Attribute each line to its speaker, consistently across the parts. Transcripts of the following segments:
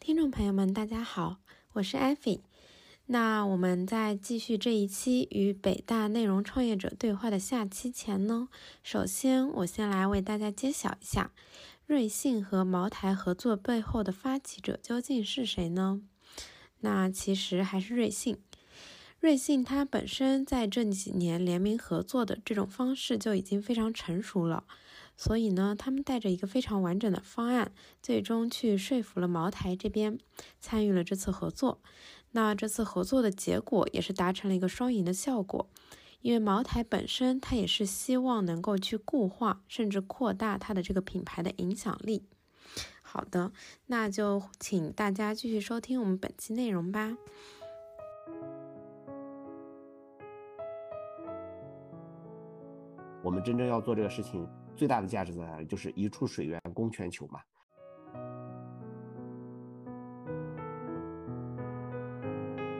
Speaker 1: 听众朋友们，大家好，我是艾菲。那我们在继续这一期与北大内容创业者对话的下期前呢，首先我先来为大家揭晓一下，瑞幸和茅台合作背后的发起者究竟是谁呢？那其实还是瑞幸。瑞幸它本身在这几年联名合作的这种方式就已经非常成熟了。所以呢，他们带着一个非常完整的方案，最终去说服了茅台这边参与了这次合作。那这次合作的结果也是达成了一个双赢的效果，因为茅台本身它也是希望能够去固化甚至扩大它的这个品牌的影响力。好的，那就请大家继续收听我们本期内容吧。
Speaker 2: 我们真正要做这个事情。最大的价值在哪里？就是一处水源供全球嘛。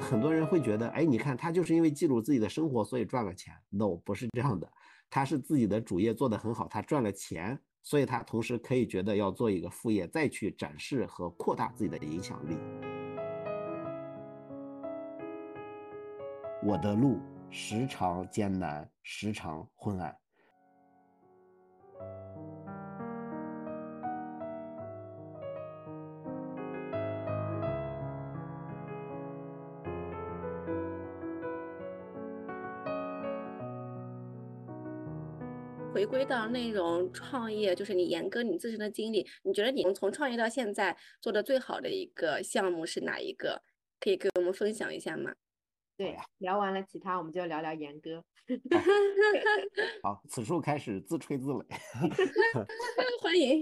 Speaker 2: 很多人会觉得，哎，你看他就是因为记录自己的生活，所以赚了钱。No，不是这样的，他是自己的主业做得很好，他赚了钱，所以他同时可以觉得要做一个副业，再去展示和扩大自己的影响力。我的路时常艰难，时常昏暗。
Speaker 3: 回归到内容创业，就是你严哥你自身的经历，你觉得你从创业到现在做的最好的一个项目是哪一个？可以跟我们分享一下吗？
Speaker 4: 对，聊完了其他，我们就聊聊严哥。
Speaker 2: 好，此处开始自吹自擂。
Speaker 3: 欢迎。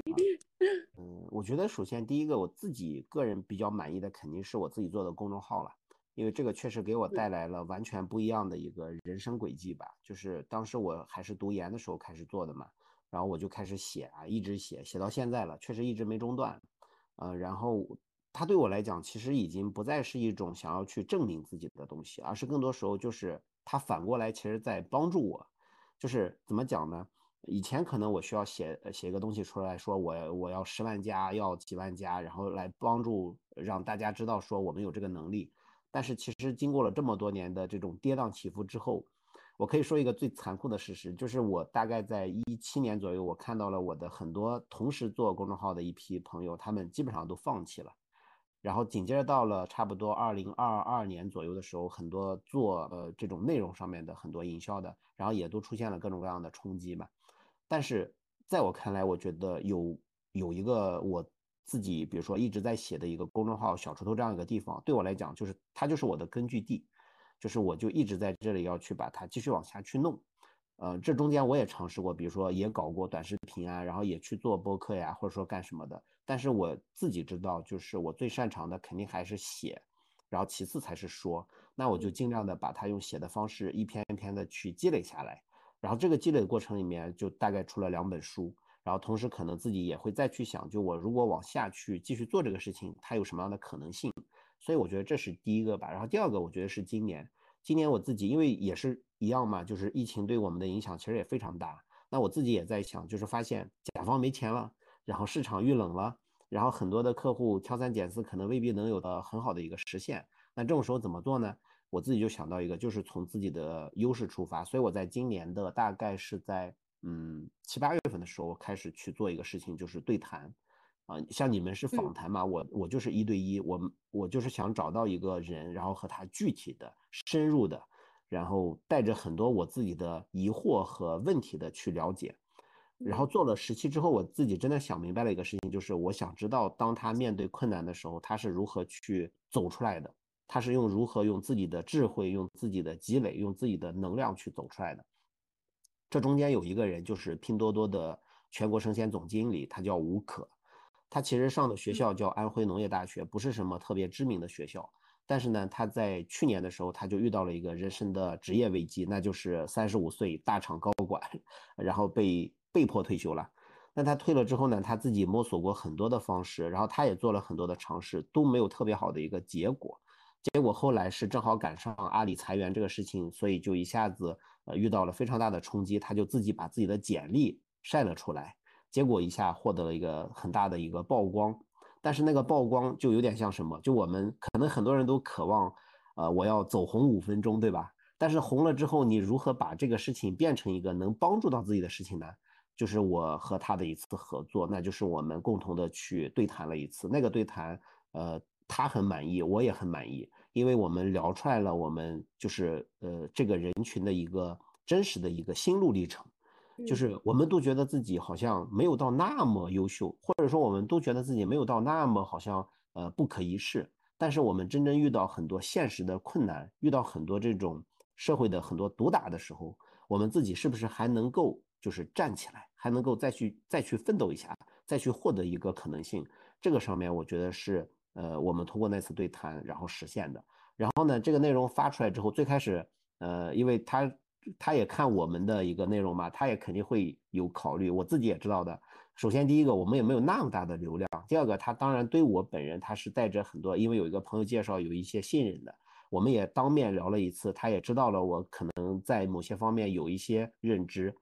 Speaker 2: 嗯，我觉得首先第一个，我自己个人比较满意的肯定是我自己做的公众号了。因为这个确实给我带来了完全不一样的一个人生轨迹吧，就是当时我还是读研的时候开始做的嘛，然后我就开始写啊，一直写，写到现在了，确实一直没中断，呃，然后它对我来讲，其实已经不再是一种想要去证明自己的东西，而是更多时候就是它反过来，其实在帮助我，就是怎么讲呢？以前可能我需要写写一个东西出来说，我我要十万加，要几万加，然后来帮助让大家知道说我们有这个能力。但是其实经过了这么多年的这种跌宕起伏之后，我可以说一个最残酷的事实，就是我大概在一七年左右，我看到了我的很多同时做公众号的一批朋友，他们基本上都放弃了。然后紧接着到了差不多二零二二年左右的时候，很多做呃这种内容上面的很多营销的，然后也都出现了各种各样的冲击嘛。但是在我看来，我觉得有有一个我。自己比如说一直在写的一个公众号小锄头这样一个地方，对我来讲就是它就是我的根据地，就是我就一直在这里要去把它继续往下去弄。呃，这中间我也尝试过，比如说也搞过短视频啊，然后也去做播客呀，或者说干什么的。但是我自己知道，就是我最擅长的肯定还是写，然后其次才是说。那我就尽量的把它用写的方式一篇一篇的去积累下来，然后这个积累的过程里面就大概出了两本书。然后同时可能自己也会再去想，就我如果往下去继续做这个事情，它有什么样的可能性？所以我觉得这是第一个吧。然后第二个，我觉得是今年，今年我自己因为也是一样嘛，就是疫情对我们的影响其实也非常大。那我自己也在想，就是发现甲方没钱了，然后市场遇冷了，然后很多的客户挑三拣四，可能未必能有的很好的一个实现。那这种时候怎么做呢？我自己就想到一个，就是从自己的优势出发。所以我在今年的大概是在。嗯，七八月份的时候开始去做一个事情，就是对谈，啊，像你们是访谈嘛，我我就是一对一，我我就是想找到一个人，然后和他具体的、深入的，然后带着很多我自己的疑惑和问题的去了解，然后做了十期之后，我自己真的想明白了一个事情，就是我想知道，当他面对困难的时候，他是如何去走出来的，他是用如何用自己的智慧、用自己的积累、用自己的能量去走出来的。这中间有一个人，就是拼多多的全国生鲜总经理，他叫吴可。他其实上的学校叫安徽农业大学，不是什么特别知名的学校。但是呢，他在去年的时候，他就遇到了一个人生的职业危机，那就是三十五岁大厂高管，然后被被迫退休了。那他退了之后呢，他自己摸索过很多的方式，然后他也做了很多的尝试，都没有特别好的一个结果。结果后来是正好赶上阿里裁员这个事情，所以就一下子呃遇到了非常大的冲击，他就自己把自己的简历晒了出来，结果一下获得了一个很大的一个曝光。但是那个曝光就有点像什么？就我们可能很多人都渴望，呃，我要走红五分钟，对吧？但是红了之后，你如何把这个事情变成一个能帮助到自己的事情呢？就是我和他的一次合作，那就是我们共同的去对谈了一次。那个对谈，呃，他很满意，我也很满意，因为我们聊出来了我们就是呃这个人群的一个真实的一个心路历程，就是我们都觉得自己好像没有到那么优秀，或者说我们都觉得自己没有到那么好像呃不可一世，但是我们真正遇到很多现实的困难，遇到很多这种。社会的很多毒打的时候，我们自己是不是还能够就是站起来，还能够再去再去奋斗一下，再去获得一个可能性？这个上面我觉得是呃我们通过那次对谈然后实现的。然后呢，这个内容发出来之后，最开始呃因为他他也看我们的一个内容嘛，他也肯定会有考虑。我自己也知道的。首先第一个我们也没有那么大的流量，第二个他当然对我本人他是带着很多，因为有一个朋友介绍有一些信任的。我们也当面聊了一次，他也知道了我可能在某些方面有一些认知，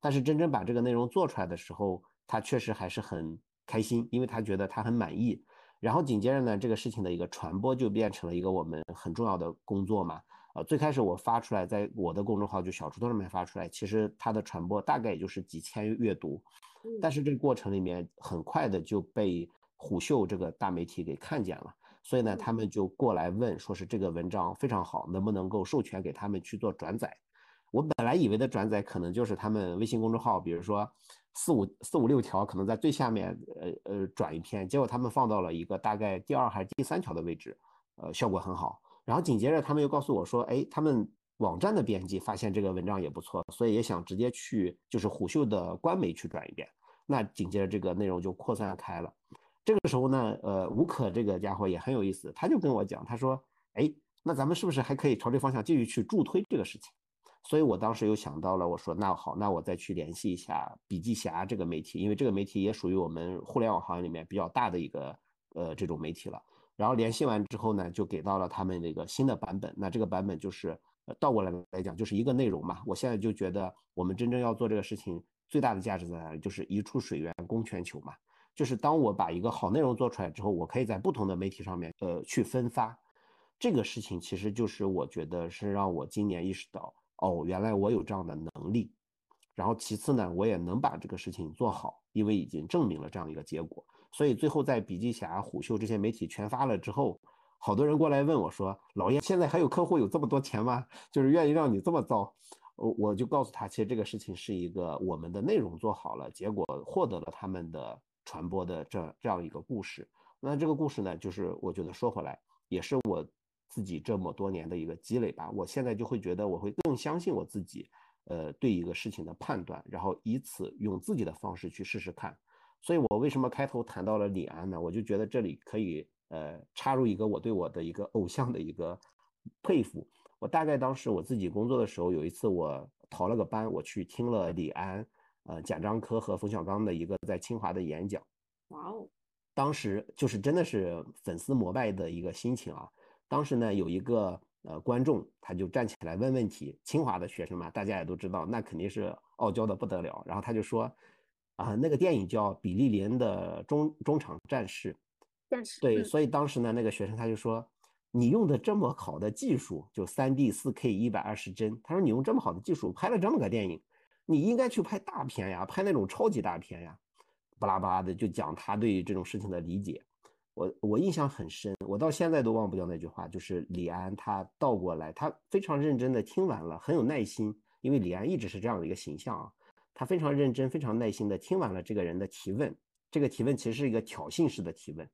Speaker 2: 但是真正把这个内容做出来的时候，他确实还是很开心，因为他觉得他很满意。然后紧接着呢，这个事情的一个传播就变成了一个我们很重要的工作嘛。呃，最开始我发出来，在我的公众号就小锄头上面发出来，其实它的传播大概也就是几千阅读，但是这个过程里面很快的就被虎嗅这个大媒体给看见了。所以呢，他们就过来问，说是这个文章非常好，能不能够授权给他们去做转载？我本来以为的转载可能就是他们微信公众号，比如说四五四五六条，可能在最下面，呃呃转一篇，结果他们放到了一个大概第二还是第三条的位置，呃，效果很好。然后紧接着他们又告诉我说，哎，他们网站的编辑发现这个文章也不错，所以也想直接去就是虎嗅的官媒去转一遍。那紧接着这个内容就扩散开了。这个时候呢，呃，吴可这个家伙也很有意思，他就跟我讲，他说，哎，那咱们是不是还可以朝这方向继续去助推这个事情？所以我当时又想到了，我说那好，那我再去联系一下笔记侠这个媒体，因为这个媒体也属于我们互联网行业里面比较大的一个呃这种媒体了。然后联系完之后呢，就给到了他们那个新的版本。那这个版本就是倒过来来讲，就是一个内容嘛。我现在就觉得我们真正要做这个事情，最大的价值在哪里？就是一处水源供全球嘛。就是当我把一个好内容做出来之后，我可以在不同的媒体上面，呃，去分发。这个事情其实就是我觉得是让我今年意识到，哦，原来我有这样的能力。然后其次呢，我也能把这个事情做好，因为已经证明了这样一个结果。所以最后在笔记侠、虎嗅这些媒体全发了之后，好多人过来问我说：“老叶，现在还有客户有这么多钱吗？就是愿意让你这么造？”我我就告诉他，其实这个事情是一个我们的内容做好了，结果获得了他们的。传播的这这样一个故事，那这个故事呢，就是我觉得说回来，也是我自己这么多年的一个积累吧。我现在就会觉得，我会更相信我自己，呃，对一个事情的判断，然后以此用自己的方式去试试看。所以我为什么开头谈到了李安呢？我就觉得这里可以呃插入一个我对我的一个偶像的一个佩服。我大概当时我自己工作的时候，有一次我逃了个班，我去听了李安。呃，贾樟柯和冯小刚的一个在清华的演讲，
Speaker 4: 哇哦，
Speaker 2: 当时就是真的是粉丝膜拜的一个心情啊。当时呢，有一个呃观众，他就站起来问问题，清华的学生嘛，大家也都知道，那肯定是傲娇的不得了。然后他就说，啊，那个电影叫《比利林的中中场战士》，
Speaker 3: 战士
Speaker 2: 对，所以当时呢，那个学生他就说，你用的这么好的技术，就三 D 四 K 一百二十帧，他说你用这么好的技术拍了这么个电影。你应该去拍大片呀，拍那种超级大片呀，巴拉巴拉的就讲他对这种事情的理解，我我印象很深，我到现在都忘不掉那句话，就是李安他倒过来，他非常认真的听完了，很有耐心，因为李安一直是这样的一个形象啊，他非常认真、非常耐心的听完了这个人的提问，这个提问其实是一个挑衅式的提问，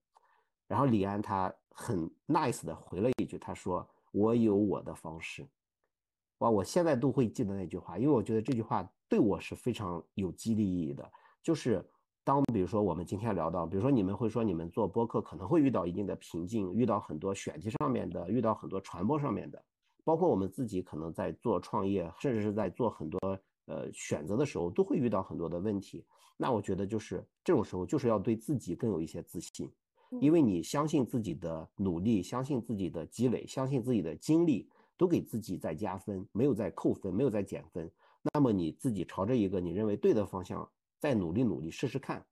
Speaker 2: 然后李安他很 nice 的回了一句，他说我有我的方式。哇，我现在都会记得那句话，因为我觉得这句话对我是非常有激励意义的。就是当比如说我们今天聊到，比如说你们会说你们做播客可能会遇到一定的瓶颈，遇到很多选题上面的，遇到很多传播上面的，包括我们自己可能在做创业，甚至是在做很多呃选择的时候，都会遇到很多的问题。那我觉得就是这种时候，就是要对自己更有一些自信，因为你相信自己的努力，相信自己的积累，相信自己的经历。都给自己在加分，没有在扣分，没有在减分。那么你自己朝着一个你认为对的方向再努力努力试试看。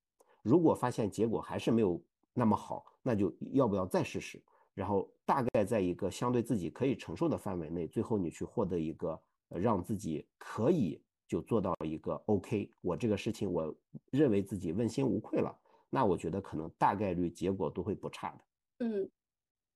Speaker 2: 如果发现结果还是没有那么好，那就要不要再试试？然后大概在一个相对自己可以承受的范围内，最后你去获得一个让自己可以就做到一个 OK，我这个事情我认为自己问心无愧了，那我觉得可能大概率结果都会不差的。
Speaker 3: 嗯，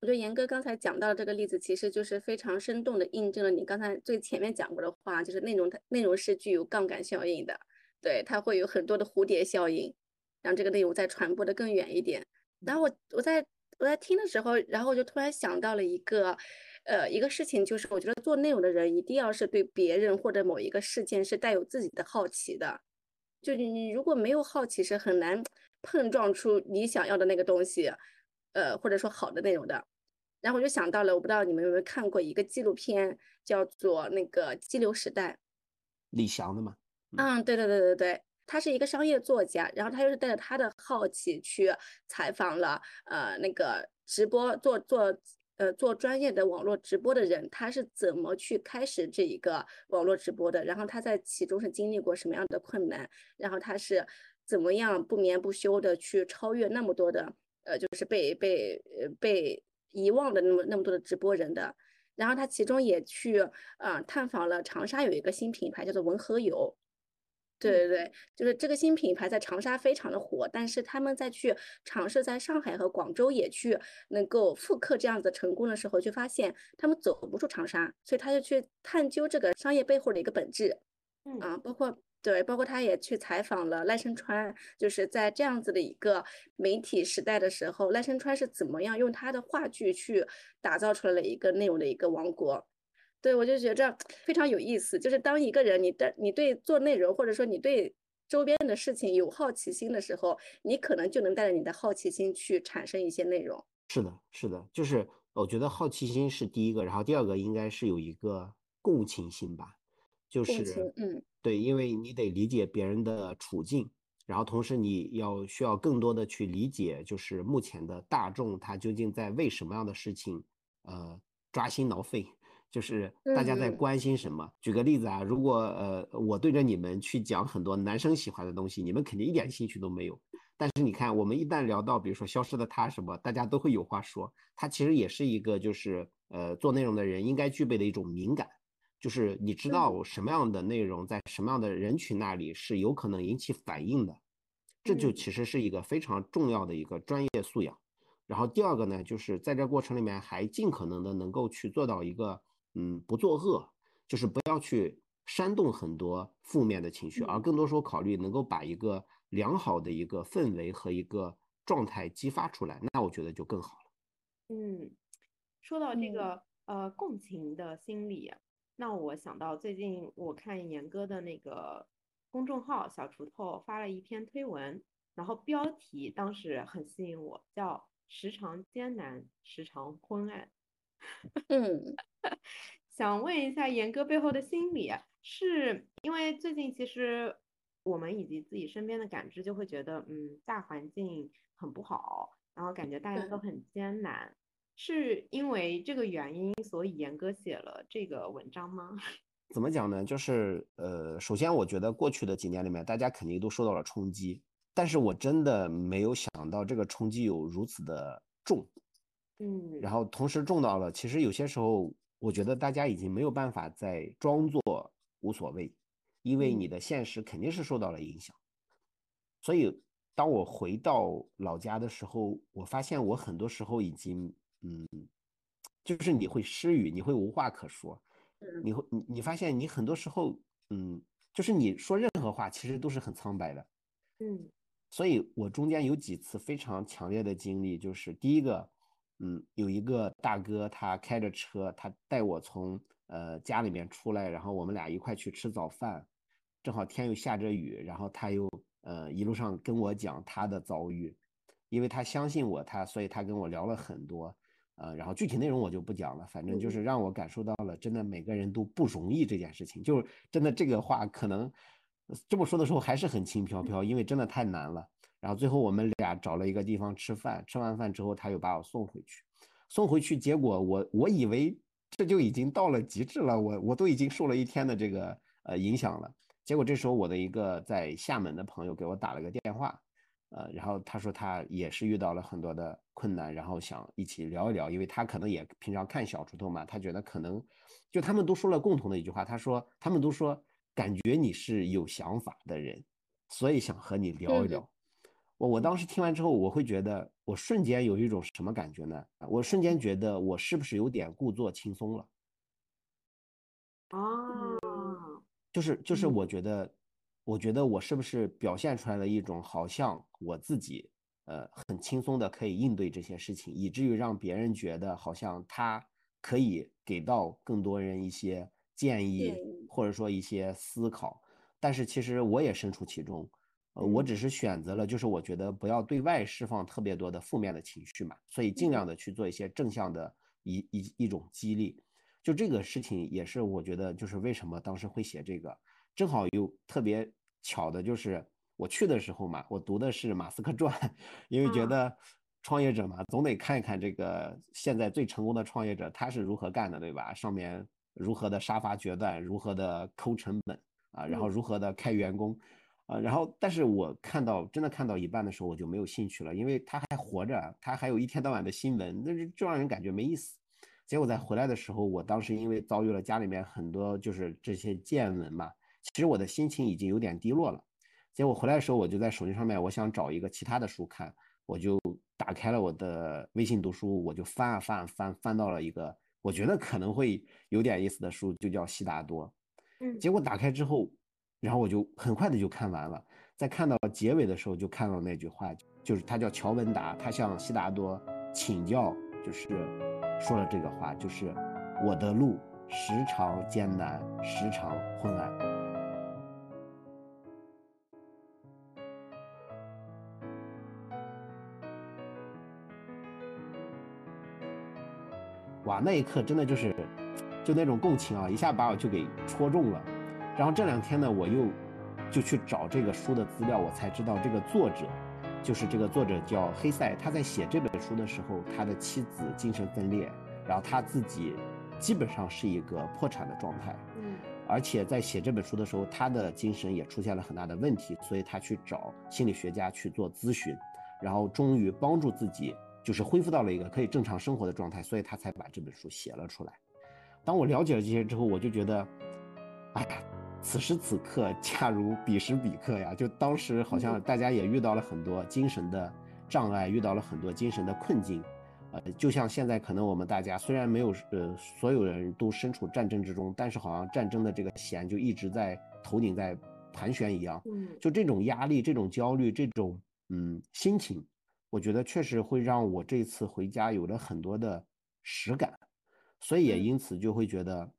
Speaker 3: 我觉得严哥刚才讲到这个例子，其实就是非常生动的印证了你刚才最前面讲过的话，就是内容它内容是具有杠杆效应的，对，它会有很多的蝴蝶效应，让这个内容再传播的更远一点。然后我我在。我在听的时候，然后我就突然想到了一个，呃，一个事情，就是我觉得做内容的人一定要是对别人或者某一个事件是带有自己的好奇的，就你你如果没有好奇，是很难碰撞出你想要的那个东西，呃，或者说好的内容的。然后我就想到了，我不知道你们有没有看过一个纪录片，叫做那个《激流时代》，
Speaker 2: 李翔的吗？
Speaker 3: 嗯，对对对对对。他是一个商业作家，然后他又是带着他的好奇去采访了呃那个直播做做呃做专业的网络直播的人，他是怎么去开始这一个网络直播的？然后他在其中是经历过什么样的困难？然后他是怎么样不眠不休的去超越那么多的呃就是被被呃被遗忘的那么那么多的直播人的？然后他其中也去呃探访了长沙有一个新品牌叫做文和友。对对对，就是这个新品牌在长沙非常的火，但是他们在去尝试在上海和广州也去能够复刻这样子成功的时候，就发现他们走不出长沙，所以他就去探究这个商业背后的一个本质，啊，包括对，包括他也去采访了赖声川，就是在这样子的一个媒体时代的时候，赖声川是怎么样用他的话剧去打造出来了一个内容的一个王国。对，我就觉着非常有意思。就是当一个人你的你对做内容，或者说你对周边的事情有好奇心的时候，你可能就能带着你的好奇心去产生一些内容。
Speaker 2: 是的，是的，就是我觉得好奇心是第一个，然后第二个应该是有一个共情心吧，就是
Speaker 3: 嗯，
Speaker 2: 对，因为你得理解别人的处境，然后同时你要需要更多的去理解，就是目前的大众他究竟在为什么样的事情呃抓心挠肺。就是大家在关心什么？举个例子啊，如果呃我对着你们去讲很多男生喜欢的东西，你们肯定一点兴趣都没有。但是你看，我们一旦聊到比如说消失的他什么，大家都会有话说。他其实也是一个就是呃做内容的人应该具备的一种敏感，就是你知道什么样的内容在什么样的人群那里是有可能引起反应的，这就其实是一个非常重要的一个专业素养。然后第二个呢，就是在这过程里面还尽可能的能够去做到一个。嗯，不作恶，就是不要去煽动很多负面的情绪，而更多时候考虑能够把一个良好的一个氛围和一个状态激发出来，那我觉得就更好了。
Speaker 4: 嗯，说到这个呃共情的心理，那我想到最近我看严哥的那个公众号小锄头发了一篇推文，然后标题当时很吸引我，叫“时常艰难，时常昏暗”。
Speaker 3: 嗯。
Speaker 4: 想问一下严哥背后的心理，是因为最近其实我们以及自己身边的感知就会觉得，嗯，大环境很不好，然后感觉大家都很艰难，是因为这个原因，所以严哥写了这个文章吗？
Speaker 2: 怎么讲呢？就是呃，首先我觉得过去的几年里面，大家肯定都受到了冲击，但是我真的没有想到这个冲击有如此的重，
Speaker 4: 嗯，
Speaker 2: 然后同时重到了，其实有些时候。我觉得大家已经没有办法再装作无所谓，因为你的现实肯定是受到了影响。所以，当我回到老家的时候，我发现我很多时候已经，嗯，就是你会失语，你会无话可说，你会你你发现你很多时候，嗯，就是你说任何话其实都是很苍白的，
Speaker 4: 嗯。
Speaker 2: 所以我中间有几次非常强烈的经历，就是第一个。嗯，有一个大哥，他开着车，他带我从呃家里面出来，然后我们俩一块去吃早饭，正好天又下着雨，然后他又呃一路上跟我讲他的遭遇，因为他相信我，他所以他跟我聊了很多，呃，然后具体内容我就不讲了，反正就是让我感受到了真的每个人都不容易这件事情，就是真的这个话可能这么说的时候还是很轻飘飘，因为真的太难了。然后最后我们俩找了一个地方吃饭，吃完饭之后他又把我送回去，送回去，结果我我以为这就已经到了极致了，我我都已经受了一天的这个呃影响了，结果这时候我的一个在厦门的朋友给我打了个电话，呃，然后他说他也是遇到了很多的困难，然后想一起聊一聊，因为他可能也平常看小石头嘛，他觉得可能就他们都说了共同的一句话，他说他们都说感觉你是有想法的人，所以想和你聊一聊。我我当时听完之后，我会觉得我瞬间有一种什么感觉呢？我瞬间觉得我是不是有点故作轻松了？
Speaker 4: 哦，
Speaker 2: 就是就是我觉得。我觉得我是不是表现出来了一种好像我自己，呃，很轻松的可以应对这些事情，以至于让别人觉得好像他可以给到更多人一些建议，或者说一些思考。但是其实我也身处其中，呃，我只是选择了，就是我觉得不要对外释放特别多的负面的情绪嘛，所以尽量的去做一些正向的一一一种激励。就这个事情也是我觉得，就是为什么当时会写这个，正好又特别。巧的就是我去的时候嘛，我读的是《马斯克传》，因为觉得创业者嘛，总得看一看这个现在最成功的创业者他是如何干的，对吧？上面如何的杀伐决断，如何的抠成本啊，然后如何的开员工啊，然后但是我看到真的看到一半的时候，我就没有兴趣了，因为他还活着，他还有一天到晚的新闻，那就让人感觉没意思。结果在回来的时候，我当时因为遭遇了家里面很多就是这些见闻嘛。其实我的心情已经有点低落了，结果回来的时候，我就在手机上面，我想找一个其他的书看，我就打开了我的微信读书，我就翻啊翻翻，翻到了一个我觉得可能会有点意思的书，就叫《悉达多》。
Speaker 4: 嗯，
Speaker 2: 结果打开之后，然后我就很快的就看完了，在看到结尾的时候，就看到那句话，就是他叫乔文达，他向悉达多请教，就是说了这个话，就是我的路时常艰难，时常昏暗。哇，那一刻真的就是，就那种共情啊，一下把我就给戳中了。然后这两天呢，我又就去找这个书的资料，我才知道这个作者就是这个作者叫黑塞。他在写这本书的时候，他的妻子精神分裂，然后他自己基本上是一个破产的状态。
Speaker 4: 嗯，
Speaker 2: 而且在写这本书的时候，他的精神也出现了很大的问题，所以他去找心理学家去做咨询，然后终于帮助自己。就是恢复到了一个可以正常生活的状态，所以他才把这本书写了出来。当我了解了这些之后，我就觉得，此时此刻恰如彼时彼刻呀！就当时好像大家也遇到了很多精神的障碍，遇到了很多精神的困境。呃，就像现在可能我们大家虽然没有呃所有人都身处战争之中，但是好像战争的这个弦就一直在头顶在盘旋一样。
Speaker 4: 嗯，
Speaker 2: 就这种压力、这种焦虑、这种嗯心情。我觉得确实会让我这次回家有了很多的实感，所以也因此就会觉得，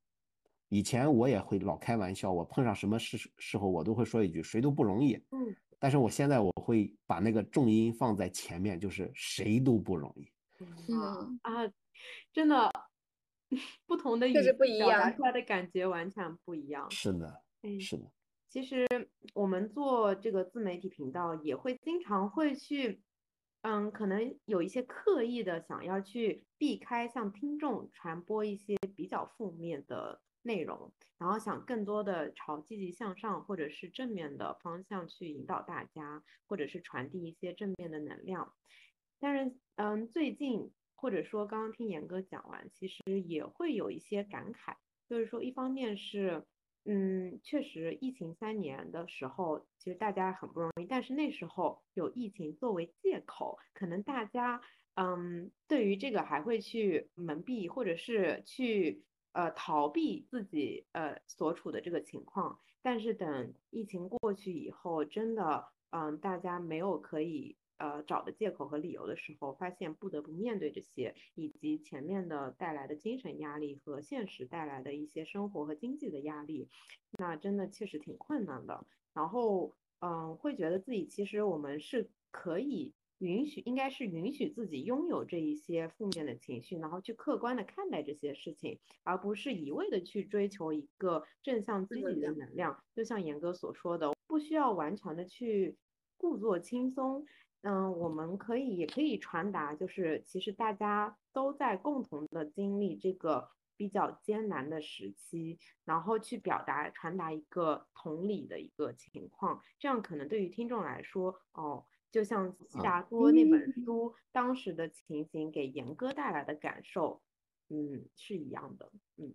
Speaker 2: 以前我也会老开玩笑，我碰上什么事时候我都会说一句谁都不容易。
Speaker 4: 嗯，
Speaker 2: 但是我现在我会把那个重音放在前面，就是谁都不容易。
Speaker 4: 嗯啊，真的，不同的语
Speaker 3: 言
Speaker 4: 表达出来的感觉完全不一样。
Speaker 2: 是的，是的。
Speaker 4: 其实我们做这个自媒体频道也会经常会去。嗯，可能有一些刻意的想要去避开向听众传播一些比较负面的内容，然后想更多的朝积极向上或者是正面的方向去引导大家，或者是传递一些正面的能量。但是，嗯，最近或者说刚刚听严哥讲完，其实也会有一些感慨，就是说一方面是。嗯，确实，疫情三年的时候，其实大家很不容易。但是那时候有疫情作为借口，可能大家嗯，对于这个还会去蒙蔽，或者是去呃逃避自己呃所处的这个情况。但是等疫情过去以后，真的嗯，大家没有可以。呃，找的借口和理由的时候，发现不得不面对这些，以及前面的带来的精神压力和现实带来的一些生活和经济的压力，那真的确实挺困难的。然后，嗯，会觉得自己其实我们是可以允许，应该是允许自己拥有这一些负面的情绪，然后去客观的看待这些事情，而不是一味的去追求一个正向积极的能量。就像严哥所说的，不需要完全的去故作轻松。嗯，我们可以也可以传达，就是其实大家都在共同的经历这个比较艰难的时期，然后去表达传达一个同理的一个情况，这样可能对于听众来说，哦，就像悉
Speaker 2: 啊
Speaker 4: 达多那本书当时的情形给严哥带来的感受，嗯，是一样的，嗯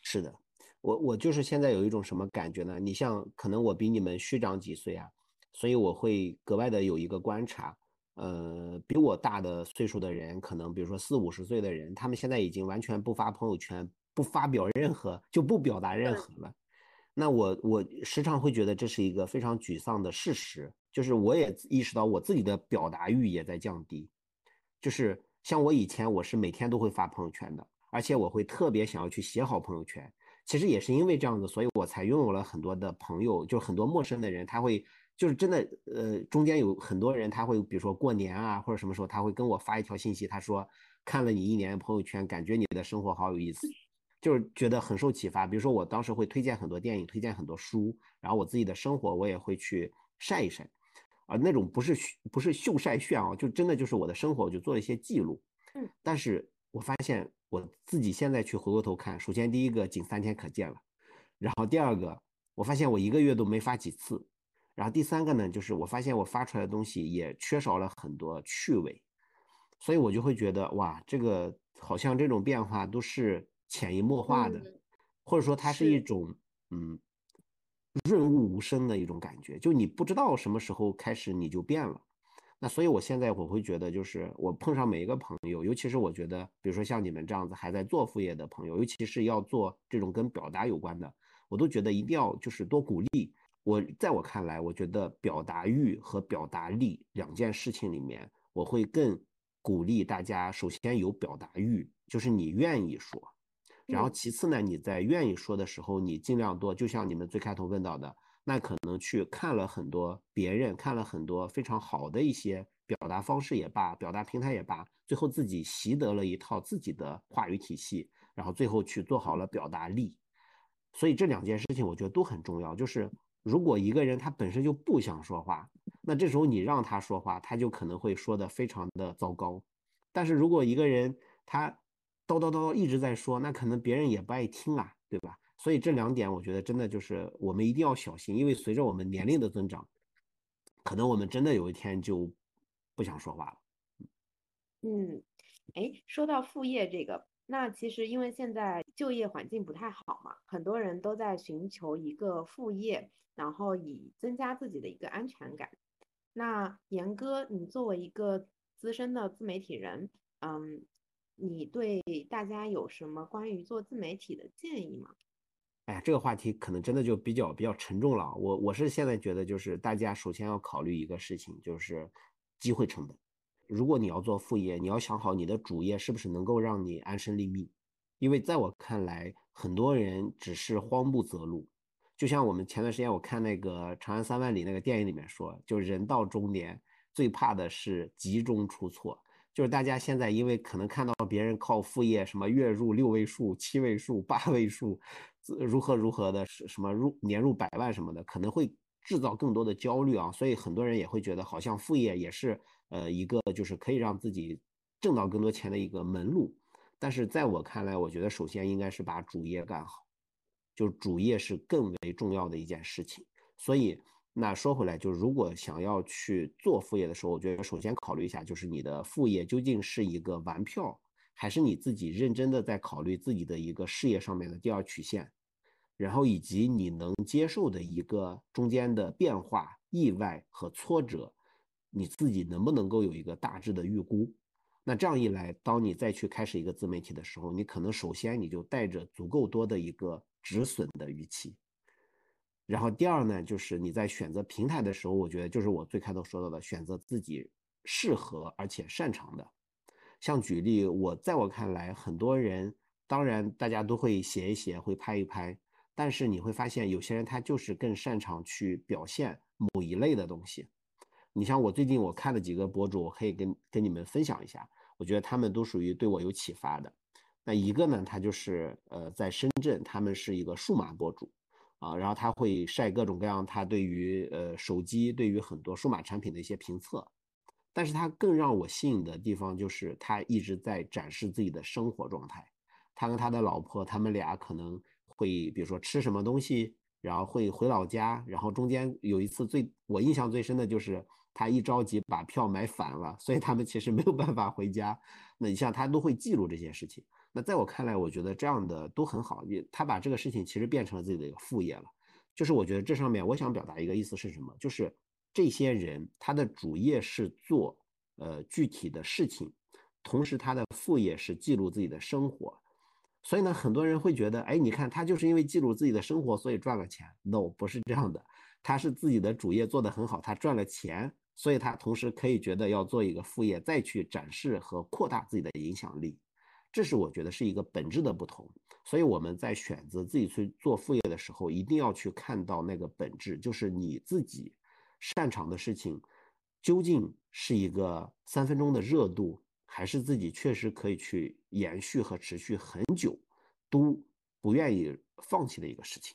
Speaker 2: 是的，我我就是现在有一种什么感觉呢？你像可能我比你们虚长几岁啊，所以我会格外的有一个观察，呃，比我大的岁数的人，可能比如说四五十岁的人，他们现在已经完全不发朋友圈，不发表任何，就不表达任何了。那我我时常会觉得这是一个非常沮丧的事实，就是我也意识到我自己的表达欲也在降低，就是像我以前我是每天都会发朋友圈的。而且我会特别想要去写好朋友圈，其实也是因为这样子，所以我才拥有了很多的朋友，就是很多陌生的人，他会就是真的，呃，中间有很多人他会，比如说过年啊或者什么时候，他会跟我发一条信息，他说看了你一年朋友圈，感觉你的生活好有意思，就是觉得很受启发。比如说我当时会推荐很多电影，推荐很多书，然后我自己的生活我也会去晒一晒，啊，那种不是不是秀晒炫啊，就真的就是我的生活，我就做了一些记录。
Speaker 4: 嗯，
Speaker 2: 但是我发现。我自己现在去回过头看，首先第一个仅三天可见了，然后第二个我发现我一个月都没发几次，然后第三个呢，就是我发现我发出来的东西也缺少了很多趣味，所以我就会觉得哇，这个好像这种变化都是潜移默化的，
Speaker 3: 嗯、
Speaker 2: 或者说它是一种嗯润物无声的一种感觉，就你不知道什么时候开始你就变了。那所以，我现在我会觉得，就是我碰上每一个朋友，尤其是我觉得，比如说像你们这样子还在做副业的朋友，尤其是要做这种跟表达有关的，我都觉得一定要就是多鼓励。我在我看来，我觉得表达欲和表达力两件事情里面，我会更鼓励大家，首先有表达欲，就是你愿意说，然后其次呢，你在愿意说的时候，你尽量多，就像你们最开头问到的。那可能去看了很多别人看了很多非常好的一些表达方式也罢，表达平台也罢，最后自己习得了一套自己的话语体系，然后最后去做好了表达力。所以这两件事情我觉得都很重要。就是如果一个人他本身就不想说话，那这时候你让他说话，他就可能会说的非常的糟糕。但是如果一个人他叨叨叨一直在说，那可能别人也不爱听啊，对吧？所以这两点，我觉得真的就是我们一定要小心，因为随着我们年龄的增长，可能我们真的有一天就不想说话了。
Speaker 4: 嗯，哎，说到副业这个，那其实因为现在就业环境不太好嘛，很多人都在寻求一个副业，然后以增加自己的一个安全感。那严哥，你作为一个资深的自媒体人，嗯，你对大家有什么关于做自媒体的建议吗？
Speaker 2: 哎，这个话题可能真的就比较比较沉重了。我我是现在觉得，就是大家首先要考虑一个事情，就是机会成本。如果你要做副业，你要想好你的主业是不是能够让你安身立命。因为在我看来，很多人只是慌不择路。就像我们前段时间我看那个《长安三万里》那个电影里面说，就人到中年最怕的是集中出错。就是大家现在因为可能看到别人靠副业什么月入六位数、七位数、八位数。如何如何的，是什么入年入百万什么的，可能会制造更多的焦虑啊，所以很多人也会觉得好像副业也是呃一个就是可以让自己挣到更多钱的一个门路。但是在我看来，我觉得首先应该是把主业干好，就主业是更为重要的一件事情。所以那说回来，就是如果想要去做副业的时候，我觉得首先考虑一下，就是你的副业究竟是一个玩票。还是你自己认真的在考虑自己的一个事业上面的第二曲线，然后以及你能接受的一个中间的变化、意外和挫折，你自己能不能够有一个大致的预估？那这样一来，当你再去开始一个自媒体的时候，你可能首先你就带着足够多的一个止损的预期。然后第二呢，就是你在选择平台的时候，我觉得就是我最开头说到的，选择自己适合而且擅长的。像举例，我在我看来，很多人当然大家都会写一写，会拍一拍，但是你会发现有些人他就是更擅长去表现某一类的东西。你像我最近我看了几个博主，我可以跟跟你们分享一下，我觉得他们都属于对我有启发的。那一个呢，他就是呃在深圳，他们是一个数码博主啊，然后他会晒各种各样他对于呃手机、对于很多数码产品的一些评测。但是他更让我吸引的地方就是他一直在展示自己的生活状态。他跟他的老婆，他们俩可能会比如说吃什么东西，然后会回老家，然后中间有一次最我印象最深的就是他一着急把票买反了，所以他们其实没有办法回家。那你像他都会记录这些事情。那在我看来，我觉得这样的都很好。也他把这个事情其实变成了自己的一个副业了。就是我觉得这上面我想表达一个意思是什么？就是这些人他的主业是做呃具体的事情，同时他的副业是记录自己的生活。所以呢，很多人会觉得，哎，你看他就是因为记录自己的生活，所以赚了钱。No，不是这样的，他是自己的主业做得很好，他赚了钱，所以他同时可以觉得要做一个副业，再去展示和扩大自己的影响力。这是我觉得是一个本质的不同。所以我们在选择自己去做副业的时候，一定要去看到那个本质，就是你自己擅长的事情，究竟是一个三分钟的热度。还是自己确实可以去延续和持续很久，都不愿意放弃的一个事情，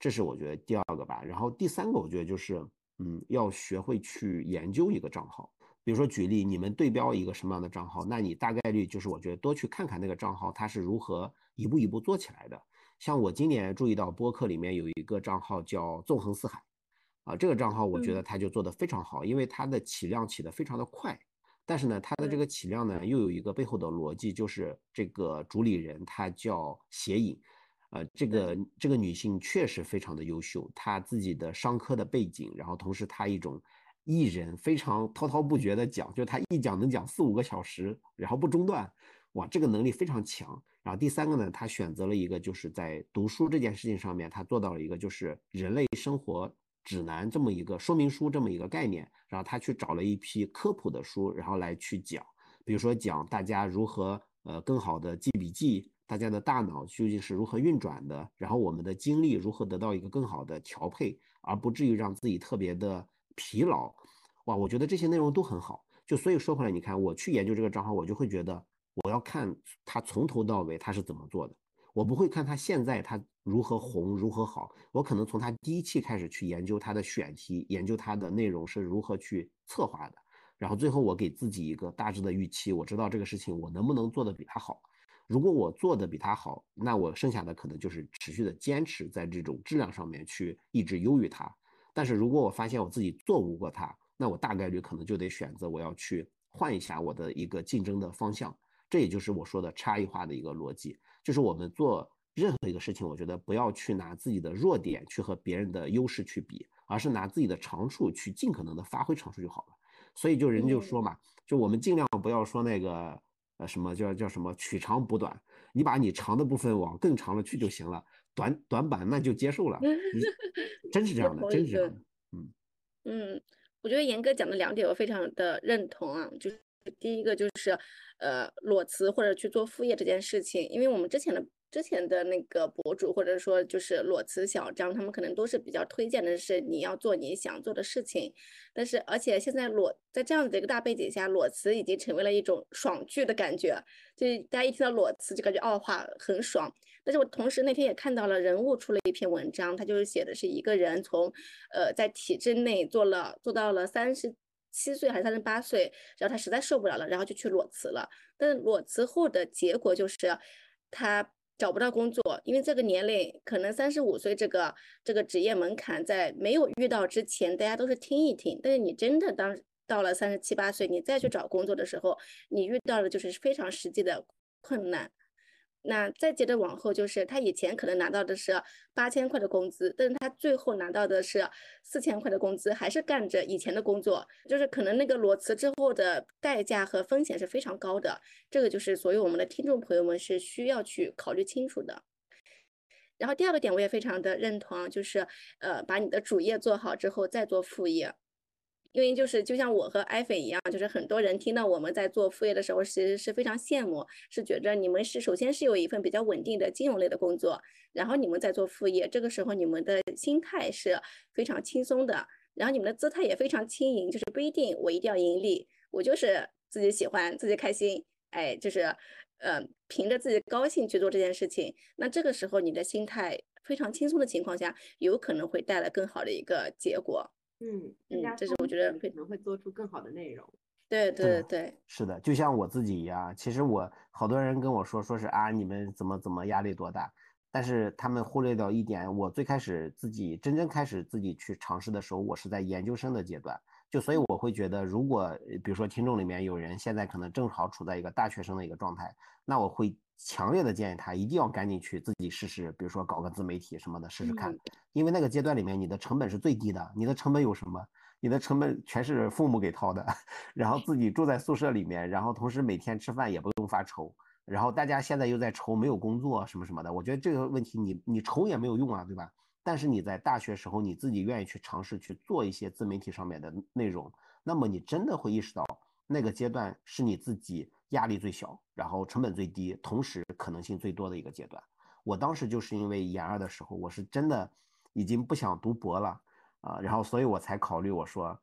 Speaker 2: 这是我觉得第二个吧。然后第三个，我觉得就是，嗯，要学会去研究一个账号。比如说举例，你们对标一个什么样的账号，那你大概率就是我觉得多去看看那个账号它是如何一步一步做起来的。像我今年注意到播客里面有一个账号叫纵横四海，啊，这个账号我觉得它就做得非常好，因为它的起量起得非常的快。但是呢，它的这个起量呢，又有一个背后的逻辑，就是这个主理人她叫斜影，呃，这个这个女性确实非常的优秀，她自己的商科的背景，然后同时她一种艺人非常滔滔不绝的讲，就他一讲能讲四五个小时，然后不中断，哇，这个能力非常强。然后第三个呢，他选择了一个就是在读书这件事情上面，他做到了一个就是人类生活。指南这么一个说明书这么一个概念，然后他去找了一批科普的书，然后来去讲，比如说讲大家如何呃更好的记笔记，大家的大脑究竟是如何运转的，然后我们的精力如何得到一个更好的调配，而不至于让自己特别的疲劳。哇，我觉得这些内容都很好。就所以说回来，你看我去研究这个账号，我就会觉得我要看他从头到尾他是怎么做的。我不会看他现在他如何红如何好，我可能从他第一期开始去研究他的选题，研究他的内容是如何去策划的，然后最后我给自己一个大致的预期，我知道这个事情我能不能做得比他好。如果我做的比他好，那我剩下的可能就是持续的坚持在这种质量上面去一直优于他。但是如果我发现我自己做不过他，那我大概率可能就得选择我要去换一下我的一个竞争的方向。这也就是我说的差异化的一个逻辑。就是我们做任何一个事情，我觉得不要去拿自己的弱点去和别人的优势去比，而是拿自己的长处去尽可能的发挥长处就好了。所以就人就说嘛，就我们尽量不要说那个呃什么叫叫什么取长补短，你把你长的部分往更长了去就行了，短短板那就接受了。真是这样的，真是这样的。
Speaker 3: 嗯嗯，我觉得严哥讲的两点我非常的认同啊，就是第一个就是。呃，裸辞或者去做副业这件事情，因为我们之前的之前的那个博主，或者说就是裸辞小张，他们可能都是比较推荐的是你要做你想做的事情。但是，而且现在裸在这样子的一个大背景下，裸辞已经成为了一种爽剧的感觉，就是大家一听到裸辞就感觉哦，话很爽。但是我同时那天也看到了人物出了一篇文章，他就是写的是一个人从呃在体制内做了做到了三十。七岁还是三十八岁，然后他实在受不了了，然后就去裸辞了。但裸辞后的结果就是，他找不到工作，因为这个年龄可能三十五岁这个这个职业门槛在没有遇到之前，大家都是听一听。但是你真的当到了三十七八岁，你再去找工作的时候，你遇到的就是非常实际的困难。那再接着往后，就是他以前可能拿到的是八千块的工资，但是他最后拿到的是四千块的工资，还是干着以前的工作，就是可能那个裸辞之后的代价和风险是非常高的，这个就是所有我们的听众朋友们是需要去考虑清楚的。然后第二个点我也非常的认同，就是呃把你的主业做好之后再做副业。因为就是就像我和艾菲一样，就是很多人听到我们在做副业的时候，其实是非常羡慕，是觉得你们是首先是有一份比较稳定的金融类的工作，然后你们在做副业，这个时候你们的心态是非常轻松的，然后你们的姿态也非常轻盈，就是不一定我一定要盈利，我就是自己喜欢自己开心，哎，就是呃凭着自己高兴去做这件事情，那这个时候你的心态非常轻松的情况下，有可能会带来更好的一个结果。
Speaker 4: 嗯嗯，
Speaker 3: 这是我觉得
Speaker 4: 可能会做出更好的内容。
Speaker 3: 对对对，
Speaker 2: 是的，就像我自己一样，其实我好多人跟我说，说是啊，你们怎么怎么压力多大？但是他们忽略掉一点，我最开始自己真正开始自己去尝试的时候，我是在研究生的阶段，就所以我会觉得，如果比如说听众里面有人现在可能正好处在一个大学生的一个状态，那我会强烈的建议他一定要赶紧去自己试试，比如说搞个自媒体什么的试试看，因为那个阶段里面你的成本是最低的，你的成本有什么？你的成本全是父母给掏的，然后自己住在宿舍里面，然后同时每天吃饭也不用发愁。然后大家现在又在愁没有工作什么什么的，我觉得这个问题你你愁也没有用啊，对吧？但是你在大学时候你自己愿意去尝试去做一些自媒体上面的内容，那么你真的会意识到那个阶段是你自己压力最小，然后成本最低，同时可能性最多的一个阶段。我当时就是因为研二的时候，我是真的已经不想读博了啊，然后所以我才考虑我说，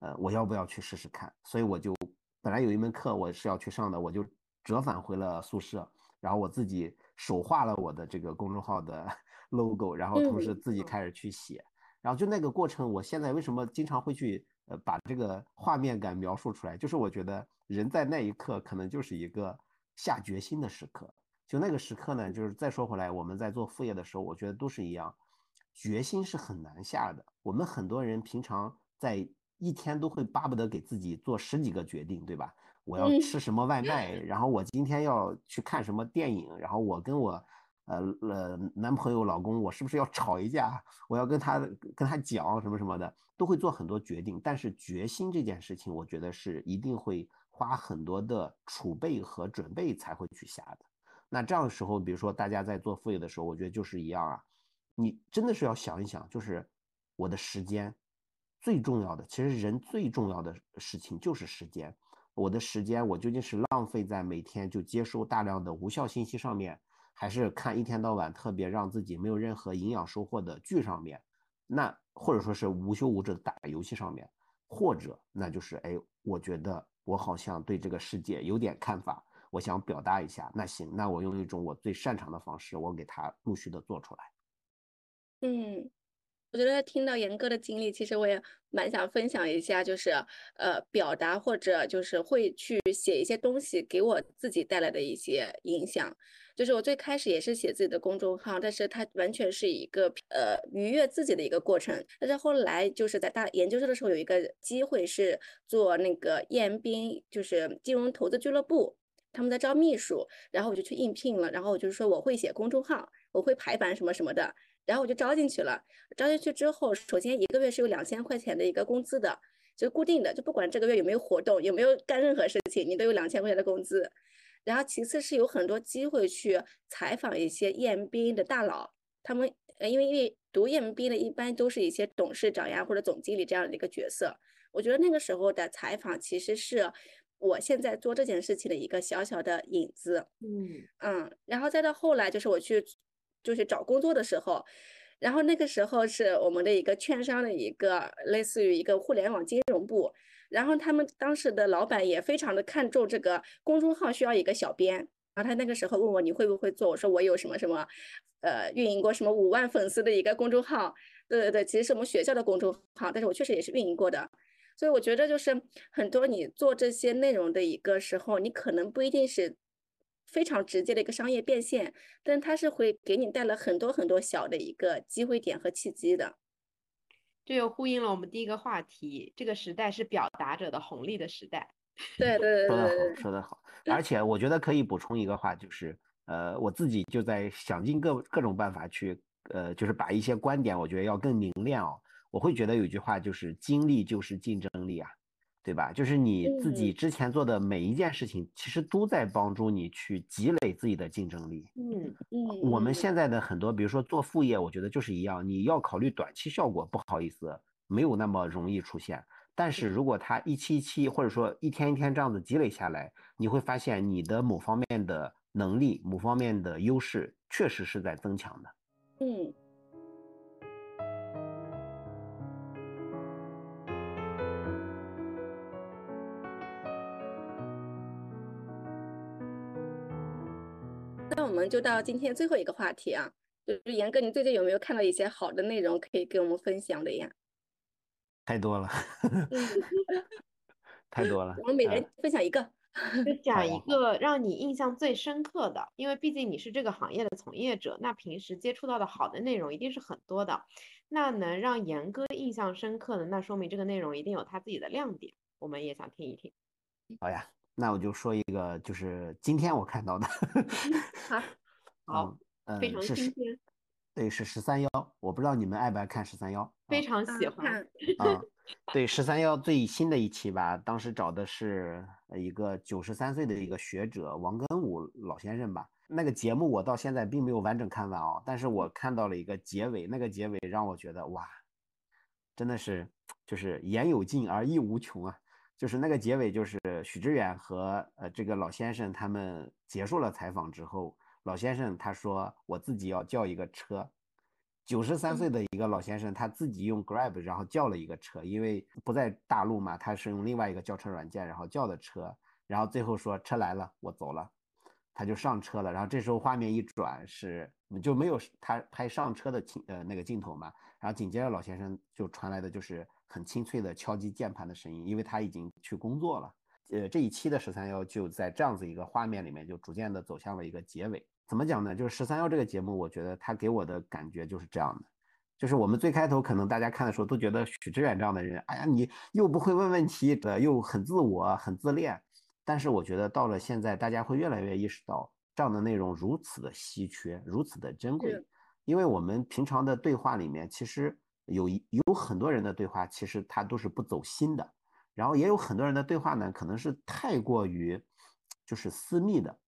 Speaker 2: 呃，我要不要去试试看？所以我就本来有一门课我是要去上的，我就。折返回了宿舍，然后我自己手画了我的这个公众号的 logo，然后同时自己开始去写，然后就那个过程，我现在为什么经常会去呃把这个画面感描述出来？就是我觉得人在那一刻可能就是一个下决心的时刻，就那个时刻呢，就是再说回来，我们在做副业的时候，我觉得都是一样，决心是很难下的。我们很多人平常在一天都会巴不得给自己做十几个决定，对吧？我要吃什么外卖，然后我今天要去看什么电影，然后我跟我呃呃男朋友、老公，我是不是要吵一架？我要跟他跟他讲什么什么的，都会做很多决定。但是决心这件事情，我觉得是一定会花很多的储备和准备才会去下的。那这样的时候，比如说大家在做副业的时候，我觉得就是一样啊，你真的是要想一想，就是我的时间最重要的，其实人最重要的事情就是时间。我的时间，我究竟是浪费在每天就接收大量的无效信息上面，还是看一天到晚特别让自己没有任何营养收获的剧上面？那或者说是无休无止的打游戏上面，或者那就是哎，我觉得我好像对这个世界有点看法，我想表达一下。那行，那我用一种我最擅长的方式，我给它陆续的做出来。
Speaker 3: 嗯。我觉得听到严哥的经历，其实我也蛮想分享一下，就是呃表达或者就是会去写一些东西，给我自己带来的一些影响。就是我最开始也是写自己的公众号，但是它完全是一个呃愉悦自己的一个过程。但是后来就是在大研究生的时候，有一个机会是做那个燕斌，就是金融投资俱乐部，他们在招秘书，然后我就去应聘了。然后我就说我会写公众号，我会排版什么什么的。然后我就招进去了，招进去之后，首先一个月是有两千块钱的一个工资的，就固定的，就不管这个月有没有活动，有没有干任何事情，你都有两千块钱的工资。然后其次是有很多机会去采访一些 EMBA 的大佬，他们呃，因为因为读 EMBA 的一般都是一些董事长呀或者总经理这样的一个角色。我觉得那个时候的采访其实是我现在做这件事情的一个小小的影子。
Speaker 4: 嗯
Speaker 3: 嗯，然后再到后来就是我去。就是找工作的时候，然后那个时候是我们的一个券商的一个类似于一个互联网金融部，然后他们当时的老板也非常的看重这个公众号需要一个小编，然后他那个时候问我你会不会做，我说我有什么什么，呃，运营过什么五万粉丝的一个公众号，对对对，其实是我们学校的公众号，但是我确实也是运营过的，所以我觉得就是很多你做这些内容的一个时候，你可能不一定是。非常直接的一个商业变现，但它是会给你带来很多很多小的一个机会点和契机的。
Speaker 4: 这又呼应了我们第一个话题，这个时代是表达者的红利的时代。
Speaker 3: 对对对，
Speaker 2: 说得好，说得好。而且我觉得可以补充一个话，就是呃，我自己就在想尽各各种办法去呃，就是把一些观点，我觉得要更凝练哦。我会觉得有句话就是，精力就是竞争力啊。对吧？就是你自己之前做的每一件事情，其实都在帮助你去积累自己的竞争力。
Speaker 3: 嗯嗯。
Speaker 2: 我们现在的很多，比如说做副业，我觉得就是一样，你要考虑短期效果，不好意思，没有那么容易出现。但是如果它一期一期，或者说一天一天这样子积累下来，你会发现你的某方面的能力、某方面的优势，确实是在增强的。
Speaker 3: 嗯。我们就到今天最后一个话题啊，就是严哥，你最近有没有看到一些好的内容可以给我们分享的呀？
Speaker 2: 太多了，太多了。
Speaker 3: 我们每人分享一个。
Speaker 4: 就 讲一个让你印象最深刻的，因为毕竟你是这个行业的从业者，那平时接触到的好的内容一定是很多的。那能让严哥印象深刻的，那说明这个内容一定有他自己的亮点，我们也想听一听。
Speaker 2: 好呀，那我就说一个，就是今天我看到的。
Speaker 3: 好，
Speaker 4: 好，
Speaker 2: 嗯，
Speaker 4: 非常
Speaker 2: 是十，
Speaker 4: 新鲜，
Speaker 2: 对，是十三幺。我不知道你们爱不爱看十三幺。
Speaker 4: 非常
Speaker 3: 啊
Speaker 4: 喜欢。
Speaker 3: 看
Speaker 2: 啊，对，十三幺最新的一期吧，当时找的是呃一个九十三岁的一个学者王根武老先生吧。那个节目我到现在并没有完整看完哦，但是我看到了一个结尾，那个结尾让我觉得哇，真的是就是言有尽而意无穷啊。就是那个结尾，就是许知远和呃这个老先生他们结束了采访之后，老先生他说我自己要叫一个车，九十三岁的一个老先生他自己用 Grab 然后叫了一个车，因为不在大陆嘛，他是用另外一个叫车软件然后叫的车，然后最后说车来了，我走了，他就上车了，然后这时候画面一转是就没有他拍上车的镜呃那个镜头嘛，然后紧接着老先生就传来的就是很清脆的敲击键盘的声音，因为他已经去工作了。呃，这一期的十三幺就在这样子一个画面里面，就逐渐的走向了一个结尾。怎么讲呢？就是十三幺这个节目，我觉得它给我的感觉就是这样的，就是我们最开头可能大家看的时候都觉得许知远这样的人，哎呀，你又不会问问题的，又很自我、很自恋。但是我觉得到了现在，大家会越来越意识到这样的内容如此的稀缺，如此的珍贵，因为我们平常的对话里面，其实有一有很多人的对话，其实他都是不走心的。然后也有很多人的对话呢，可能是太过于就是私密的，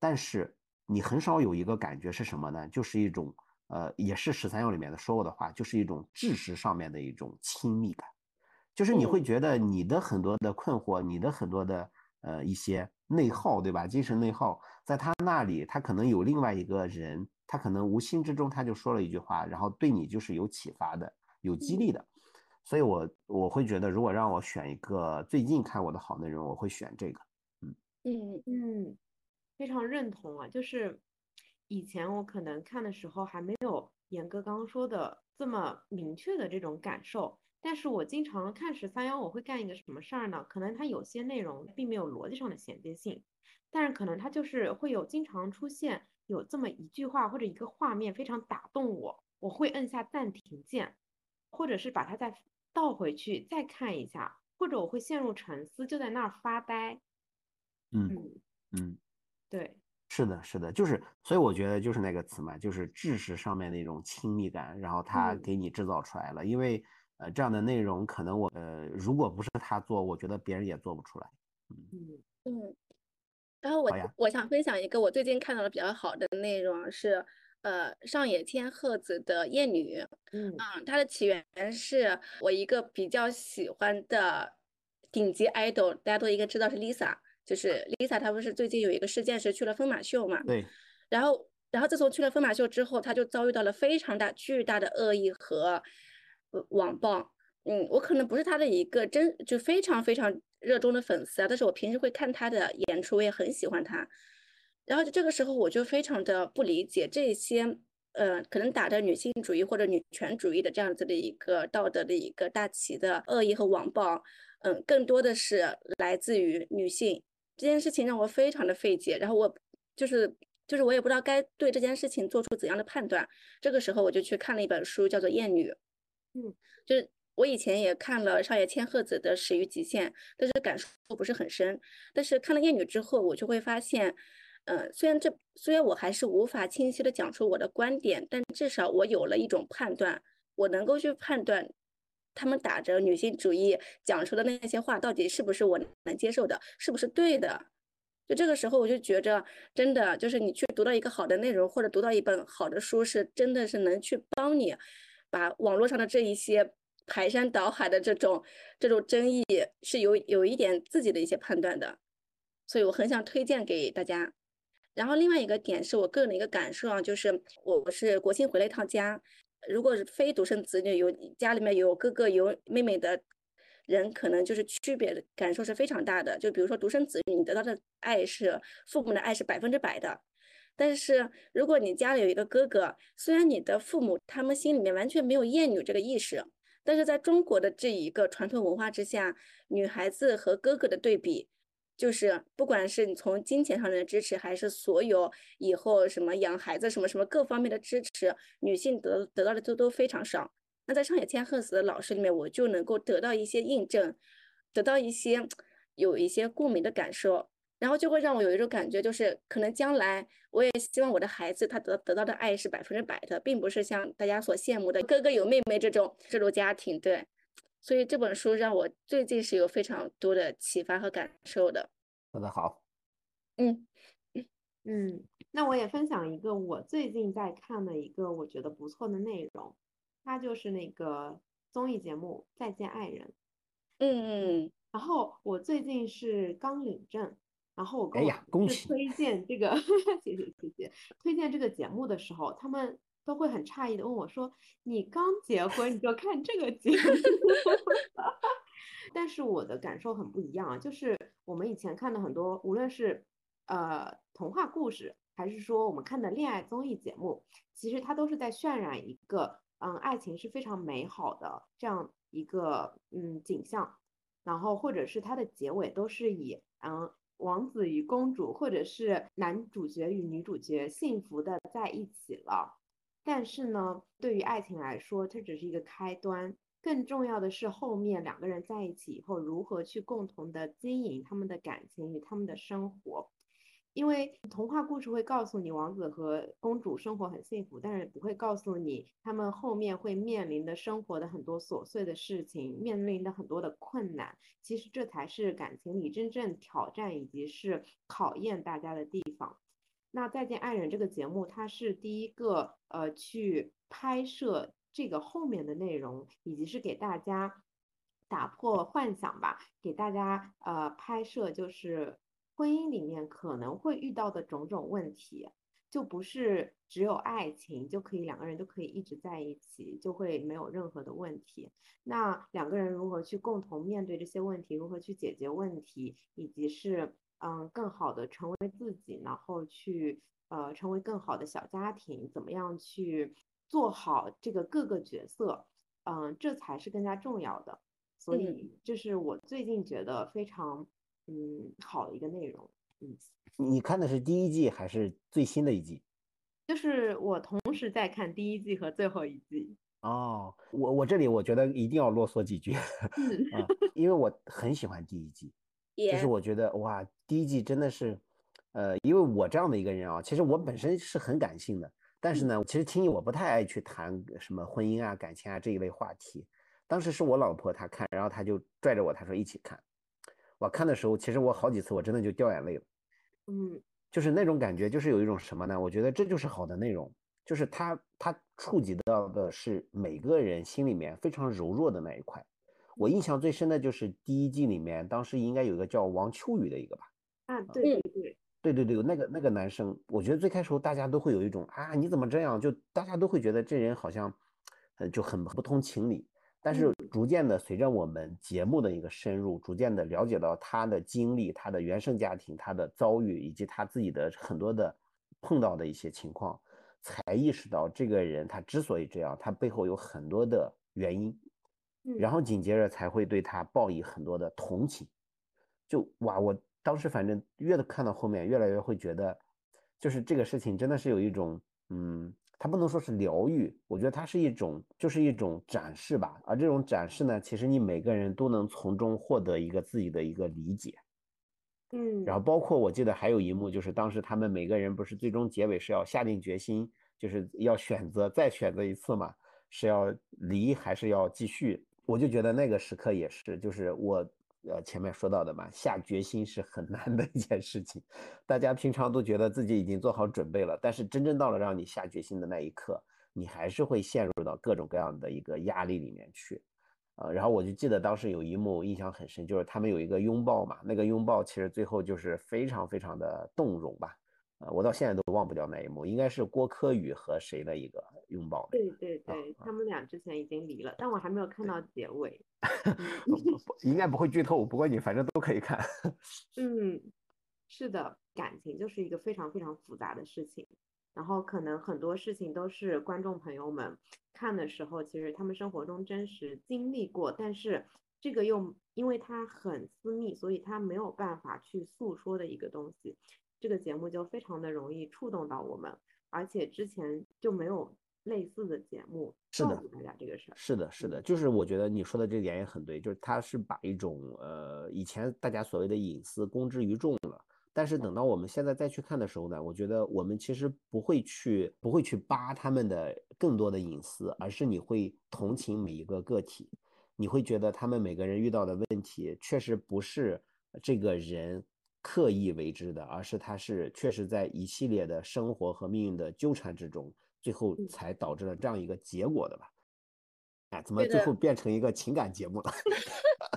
Speaker 2: 但是你很少有一个感觉是什么呢？就是一种呃，也是十三幺里面的说过的话，就是一种知识上面的一种亲密感，就是你会觉得你的很多的困惑，你的很多的呃一些内耗，对吧？精神内耗，在他那里，他可能有另外一个人，他可能无心之中他就说了一句话，然后对你就是有启发的，有激励的。所以我我会觉得，如果让我选一个最近看过的好内容，我会选这个。
Speaker 3: 嗯
Speaker 4: 嗯，非常认同啊，就是以前我可能看的时候还没有严哥刚刚说的这么明确的这种感受，但是我经常看十三幺，我会干一个什么事儿呢？可能它有些内容并没有逻辑上的衔接性，但是可能它就是会有经常出现有这么一句话或者一个画面非常打动我，我会摁下暂停键，或者是把它再倒回去再看一下，或者我会陷入沉思，就在那儿发呆。
Speaker 2: 嗯
Speaker 4: 嗯，
Speaker 2: 嗯，
Speaker 4: 对。
Speaker 2: 是的，是的，就是，所以我觉得就是那个词嘛，就是知识上面的一种亲密感，然后他
Speaker 4: 嗯
Speaker 2: 给你制造出来了。因为呃这样的内容，可能我呃如果不是他做，我觉得别人也做不出来。
Speaker 4: 嗯
Speaker 3: 嗯。然后我我想分享一个我最近看到的比较好的内容是，呃，上野千鹤子的《厌女》。
Speaker 4: 嗯
Speaker 3: 嗯，它的起源是我一个比较喜欢的顶级 idol，大家都应该知道是 Lisa，就是 Lisa，她不是最近有一个事件是去了疯马秀嘛？
Speaker 2: 对，
Speaker 3: 然后，然后自从去了疯马秀之后，她就遭遇到了非常大、巨大的恶意和呃网暴。嗯，我可能不是她的一个真就非常非常热衷的粉丝啊，但是我平时会看她的演出，我也很喜欢她。然后就这个时候，我就非常的不理解这些，呃，可能打着女性主义或者女权主义的这样子的一个道德的一个大旗的恶意和网暴，嗯，更多的是来自于女性。这件事情让我非常的费解，然后我就是就是我也不知道该对这件事情做出怎样的判断。这个时候我就去看了一本书，叫做《厌女》，
Speaker 4: 嗯，
Speaker 3: 就是我以前也看了上野千鹤子的《始于极限》，但是感受不是很深。但是看了《厌女》之后，我就会发现。呃，虽然这虽然我还是无法清晰的讲出我的观点，但至少我有了一种判断，我能够去判断他们打着女性主义讲出的那些话到底是不是我能接受的，是不是对的。就这个时候，我就觉着真的就是你去读到一个好的内容，或者读到一本好的书，是真的是能去帮你把网络上的这一些排山倒海的这种这种争议是有有一点自己的一些判断的，所以我很想推荐给大家。然后另外一个点是我个人的一个感受啊，就是我我是国庆回了一趟家，如果是非独生子女，有家里面有哥哥有妹妹的人，可能就是区别的感受是非常大的。就比如说独生子女，你得到的爱是父母的爱是百分之百的，但是如果你家里有一个哥哥，虽然你的父母他们心里面完全没有厌女这个意识，但是在中国的这一个传统文化之下，女孩子和哥哥的对比。就是不管是你从金钱上面的支持，还是所有以后什么养孩子什么什么各方面的支持，女性得得到的都都非常少。那在上野千鹤子的老师里面，我就能够得到一些印证，得到一些有一些共鸣的感受。然后就会让我有一种感觉，就是可能将来我也希望我的孩子他得得到的爱是百分之百的，并不是像大家所羡慕的哥哥有妹妹这种这种家庭。对，所以这本书让我最近是有非常多的启发和感受的。
Speaker 2: 说的好，
Speaker 3: 嗯
Speaker 4: 嗯，那我也分享一个我最近在看的一个我觉得不错的内容，它就是那个综艺节目《再见爱人》。
Speaker 3: 嗯嗯，
Speaker 4: 然后我最近是刚领证。然后我跟我
Speaker 2: 同事
Speaker 4: 推荐这个，谢谢谢谢，推荐这个节目的时候，他们都会很诧异的问我说：“你刚结婚你就看这个节目？”但是我的感受很不一样啊，就是我们以前看的很多，无论是呃童话故事，还是说我们看的恋爱综艺节目，其实它都是在渲染一个嗯爱情是非常美好的这样一个嗯景象，然后或者是它的结尾都是以嗯。王子与公主，或者是男主角与女主角幸福的在一起了，但是呢，对于爱情来说，这只是一个开端，更重要的是后面两个人在一起以后，如何去共同的经营他们的感情与他们的生活。因为童话故事会告诉你王子和公主生活很幸福，但是不会告诉你他们后面会面临的生活的很多琐碎的事情，面临的很多的困难。其实这才是感情里真正挑战以及是考验大家的地方。那《再见爱人》这个节目，它是第一个呃去拍摄这个后面的内容，以及是给大家打破幻想吧，给大家呃拍摄就是。婚姻里面可能会遇到的种种问题，就不是只有爱情就可以两个人都可以一直在一起，就会没有任何的问题。那两个人如何去共同面对这些问题，如何去解决问题，以及是嗯更好的成为自己，然后去呃成为更好的小家庭，怎么样去做好这个各个角色，嗯，这才是更加重要的。所以这是我最近觉得非常。嗯，好的一个内容。嗯，
Speaker 2: 你看的是第一季还是最新的一季？
Speaker 4: 就是我同时在看第一季和最后一季。
Speaker 2: 哦，我我这里我觉得一定要啰嗦几句啊，因为我很喜欢第一季，就是我觉得哇，第一季真的是，呃，因为我这样的一个人啊，其实我本身是很感性的，但是呢，其实听你我不太爱去谈什么婚姻啊、感情啊这一类话题。当时是我老婆她看，然后她就拽着我，她说一起看。我看的时候，其实我好几次我真的就掉眼泪了，
Speaker 4: 嗯，
Speaker 2: 就是那种感觉，就是有一种什么呢？我觉得这就是好的内容，就是它它触及到的是每个人心里面非常柔弱的那一块。我印象最深的就是第一季里面，当时应该有一个叫王秋雨的一个吧？
Speaker 4: 啊，对对对
Speaker 2: 对对对，那个那个男生，我觉得最开始大家都会有一种啊，你怎么这样？就大家都会觉得这人好像，呃，就很不通情理。但是逐渐的，随着我们节目的一个深入，逐渐的了解到他的经历、他的原生家庭、他的遭遇，以及他自己的很多的碰到的一些情况，才意识到这个人他之所以这样，他背后有很多的原因。然后紧接着才会对他报以很多的同情。就哇，我当时反正越看到后面，越来越会觉得，就是这个事情真的是有一种嗯。它不能说是疗愈，我觉得它是一种，就是一种展示吧。而这种展示呢，其实你每个人都能从中获得一个自己的一个理解。
Speaker 4: 嗯，
Speaker 2: 然后包括我记得还有一幕，就是当时他们每个人不是最终结尾是要下定决心，就是要选择再选择一次嘛，是要离还是要继续？我就觉得那个时刻也是，就是我。呃，前面说到的嘛，下决心是很难的一件事情。大家平常都觉得自己已经做好准备了，但是真正到了让你下决心的那一刻，你还是会陷入到各种各样的一个压力里面去。呃，然后我就记得当时有一幕印象很深，就是他们有一个拥抱嘛，那个拥抱其实最后就是非常非常的动容吧。呃，我到现在都忘不掉那一幕，应该是郭柯宇和谁的一个拥抱。
Speaker 4: 对对对，他们俩之前已经离了，但我还没有看到结尾。
Speaker 2: 应该不会剧透，不过你反正都可以看。
Speaker 4: 嗯，是的，感情就是一个非常非常复杂的事情，然后可能很多事情都是观众朋友们看的时候，其实他们生活中真实经历过，但是这个又因为它很私密，所以它没有办法去诉说的一个东西，这个节目就非常的容易触动到我们，而且之前就没有类似的节目
Speaker 2: 是的
Speaker 4: 告诉大家这个事儿。
Speaker 2: 是的，是的，就是我觉得你说的这点也很对，就是他是把一种呃以前大家所谓的隐私公之于众了，但是等到我们现在再去看的时候呢，我觉得我们其实不会去不会去扒他们的更多的隐私，而是你会同情每一个个体，你会觉得他们每个人遇到的问题确实不是这个人刻意为之的，而是他是确实在一系列的生活和命运的纠缠之中，最后
Speaker 4: 嗯
Speaker 2: 才导致了这样一个结果的吧。哎，怎么最后变成一个情感节目了？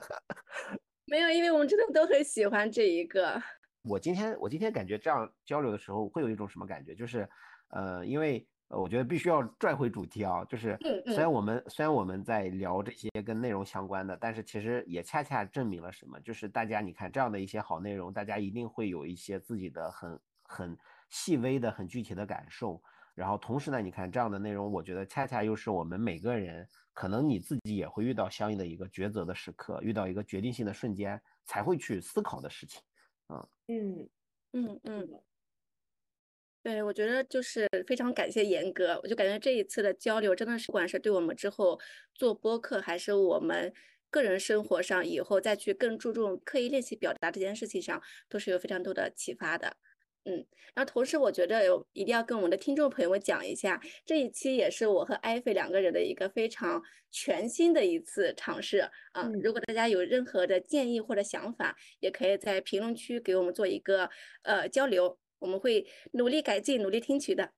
Speaker 3: 没有，因为我们真的都很喜欢这一个。
Speaker 2: 我今天我今天感觉这样交流的时候，会有一种什么感觉？就是，呃，因为呃我觉得必须要拽回主题啊，就是
Speaker 3: 嗯
Speaker 2: 虽然我们虽然我们在聊这些跟内容相关的，但是其实也恰恰证明了什么？就是大家你看这样的一些好内容，大家一定会有一些自己的很很细微的、很具体的感受。然后同时呢，你看这样的内容，我觉得恰恰又是我们每个人，可能你自己也会遇到相应的一个抉择的时刻，遇到一个决定性的瞬间，才会去思考的事情。
Speaker 4: 嗯
Speaker 3: 嗯嗯
Speaker 4: 是，的
Speaker 3: 对，我觉得就是非常感谢严哥，我就感觉这一次的交流真的是，不管是对我们之后做播客，还是我们个人生活上以后再去更注重刻意练习表达这件事情上，都是有非常多的启发的。嗯，然后同时我觉得有一定要跟我们的听众朋友们讲一下，这一期也是我和艾菲两个人的一个非常全新的一次尝试啊。
Speaker 4: 嗯
Speaker 3: 如果大家有任何的建议或者想法，也可以在评论区给我们做一个呃交流，我们会努力改进，努力听取的。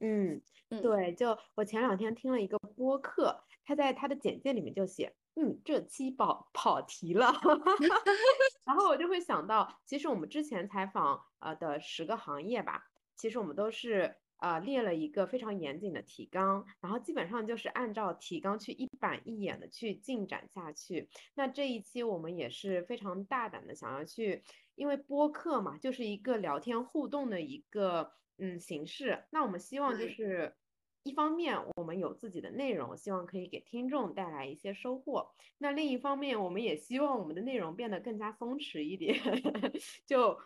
Speaker 4: 嗯，
Speaker 3: 嗯
Speaker 4: 对，就我前两天听了一个播客，他在他的简介里面就写，嗯，这期跑跑题了，然后我就会想到，其实我们之前采访呃的十个行业吧，其实我们都是呃列了一个非常严谨的提纲，然后基本上就是按照提纲去一板一眼的去进展下去。那这一期我们也是非常大胆的想要去，因为播客嘛，就是一个聊天互动的一个嗯形式。那我们希望就是一方面我们有自己的内容，希望可以给听众带来一些收获。那另一方面，我们也希望我们的内容变得更加松弛一点，就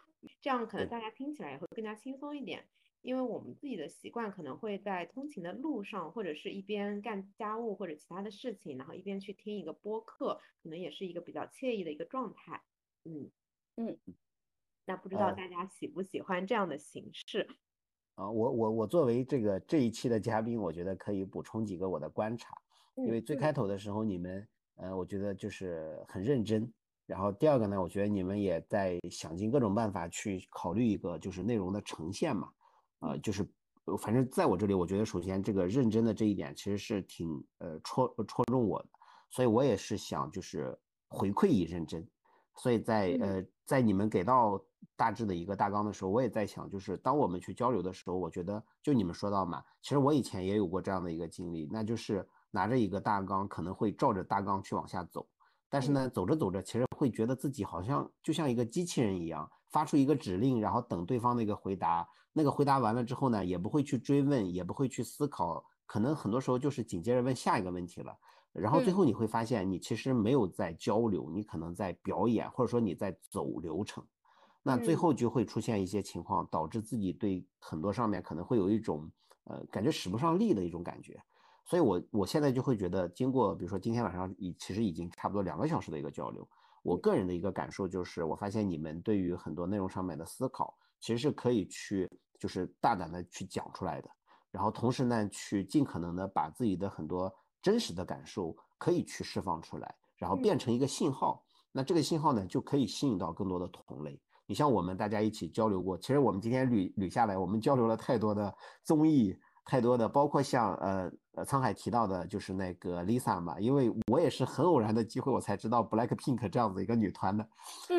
Speaker 4: 这样可能大家听起来也会更加轻松一点。因为我们自己的习惯可能会在通勤的路上，或者是一边干家务或者其他的事情，然后一边去听一个播客，可能也是一个比较惬意的一个状态。嗯
Speaker 3: 嗯，
Speaker 4: 那不知道
Speaker 2: 呃
Speaker 4: 大家喜不喜欢这样的形式？
Speaker 2: 啊，我我我作为这个这一期的嘉宾，我觉得可以补充几个我的观察，因为
Speaker 4: 嗯
Speaker 2: 最开头的时候你们，呃，我觉得就是很认真，然后第二个呢，我觉得你们也在想尽各种办法去考虑一个就是内容的呈现嘛，呃，就是呃反正在我这里，我觉得首先这个认真的这一点其实是挺呃戳戳中我的，所以我也是想就是回馈以认真，所以在呃在你们给到大致的一个大纲的时候，我也在想，就是当我们去交流的时候，我觉得就你们说到嘛，其实我以前也有过这样的一个经历，那就是拿着一个大纲，可能会照着大纲去往下走，但是呢，走着走着，其实会觉得自己好像就像一个机器人一样，发出一个指令，然后等对方的一个回答，那个回答完了之后呢，也不会去追问，也不会去思考，可能很多时候就是紧接着问下一个问题了。然后最
Speaker 3: 嗯
Speaker 2: 后你会发现，你其实没有在交流，你可能在表演，或者说你在走流程。那最
Speaker 4: 嗯
Speaker 2: 后就会出现一些情况，导致自己对很多上面可能会有一种呃感觉使不上力的一种感觉。所以我我现在就会觉得，经过比如说今天晚上已其实已经差不多两个小时的一个交流，我个人的一个感受就是，我发现你们对于很多内容上面的思考，其实是可以去就是大胆的去讲出来的。然后同时呢，去尽可能的把自己的很多真实的感受可以去释放出来，然后
Speaker 4: 嗯
Speaker 2: 变成一个信号。那这个信号呢，就可以吸引到更多的同类。你像我们大家一起交流过，其实我们今天捋捋下来，我们交流了太多的综艺，太多的，包括像呃呃沧海提到的，就是那个 Lisa 嘛，因为我也是很偶然的机会，我才知道 Blackpink 这样子一个女团的，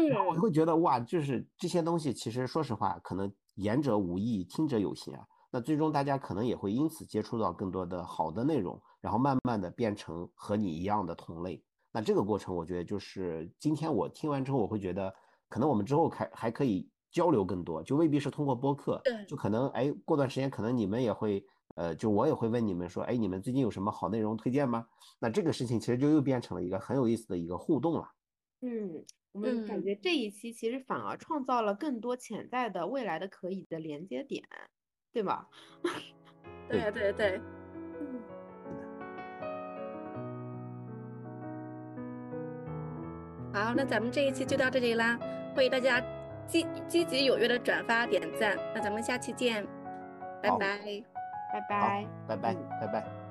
Speaker 2: 然后我会觉得哇，就是这些东西，其实说实话，可能言者无意，听者有心啊。那最终大家可能也会因此接触到更多的好的内容，然后慢慢的变成和你一样的同类。那这个过程，我觉得就是今天我听完之后，我会觉得，可能我们之后还还可以交流更多，就未必是通过播客，
Speaker 3: 对
Speaker 2: 就可能哎，过段时间可能你们也会呃，就我也会问你们说，哎，你们最近有什么好内容推荐吗？那这个事情其实就又变成了一个很有意思的一个互动了。
Speaker 4: 嗯，我们感
Speaker 3: 嗯
Speaker 4: 觉这一期其实反而创造了更多潜在的未来的可以的连接点，对吧？
Speaker 3: 对对对，
Speaker 4: 嗯，
Speaker 3: 好，那咱们这一期就到这里啦，欢迎大家积积极踊跃的转发点赞，那咱们下期见，拜拜。
Speaker 4: 拜
Speaker 2: 好
Speaker 4: 拜。，
Speaker 2: 拜拜
Speaker 4: 嗯，
Speaker 2: 拜拜。